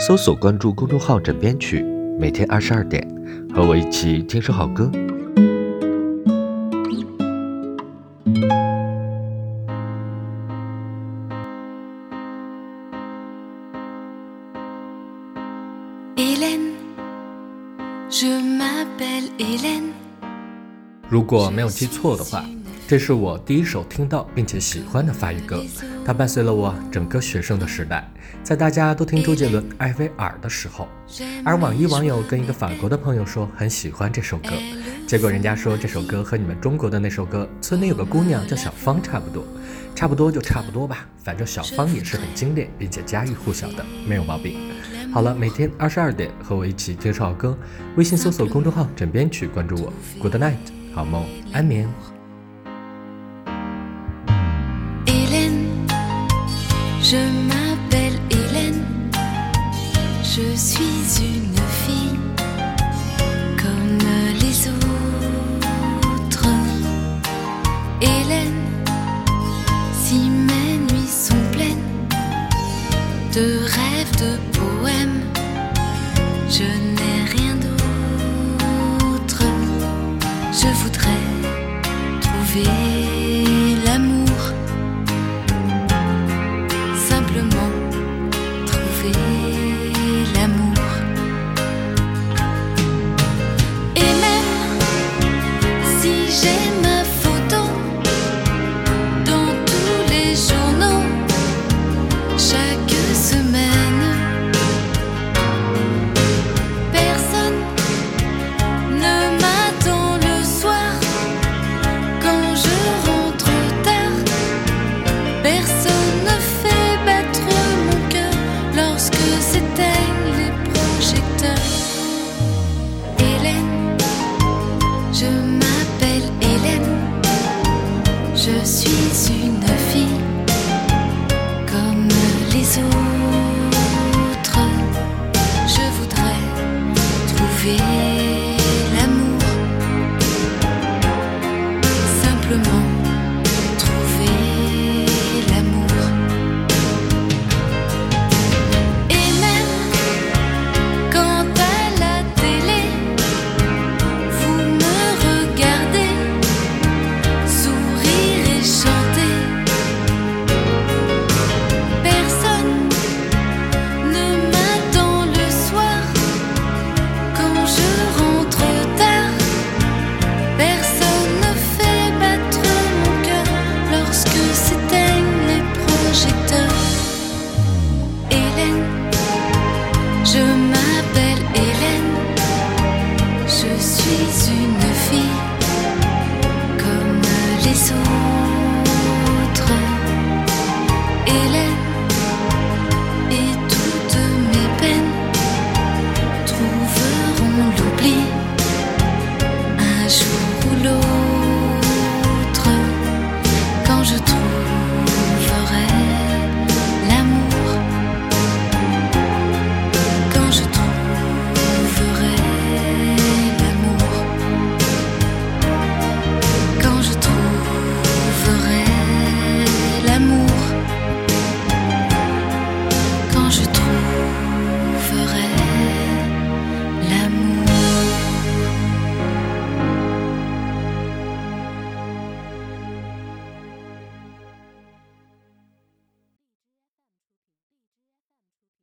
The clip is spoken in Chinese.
搜索关注公众号“枕边曲”，每天二十二点，和我一起听首好歌。如果没有记错的话。这是我第一首听到并且喜欢的法语歌，它伴随了我整个学生的时代，在大家都听周杰伦、艾薇儿的时候。而网易网友跟一个法国的朋友说很喜欢这首歌，结果人家说这首歌和你们中国的那首歌《村里有个姑娘叫小芳》差不多，差不多就差不多吧，反正小芳也是很精炼并且家喻户晓的，没有毛病。好了，每天二十二点和我一起听首好歌，微信搜索公众号“枕边曲”，关注我。Good night，好梦，安眠。Je m'appelle Hélène, je suis une fille comme les autres. Hélène, si mes nuits sont pleines de rêves, de poèmes, je n'ai rien d'autre. Je trouver Chaque semaine personne ne m'attend le soir quand je rentre tard. Personne ne fait battre mon cœur lorsque s'éteignent les projecteurs. Hélène, je m'appelle Hélène, je suis. je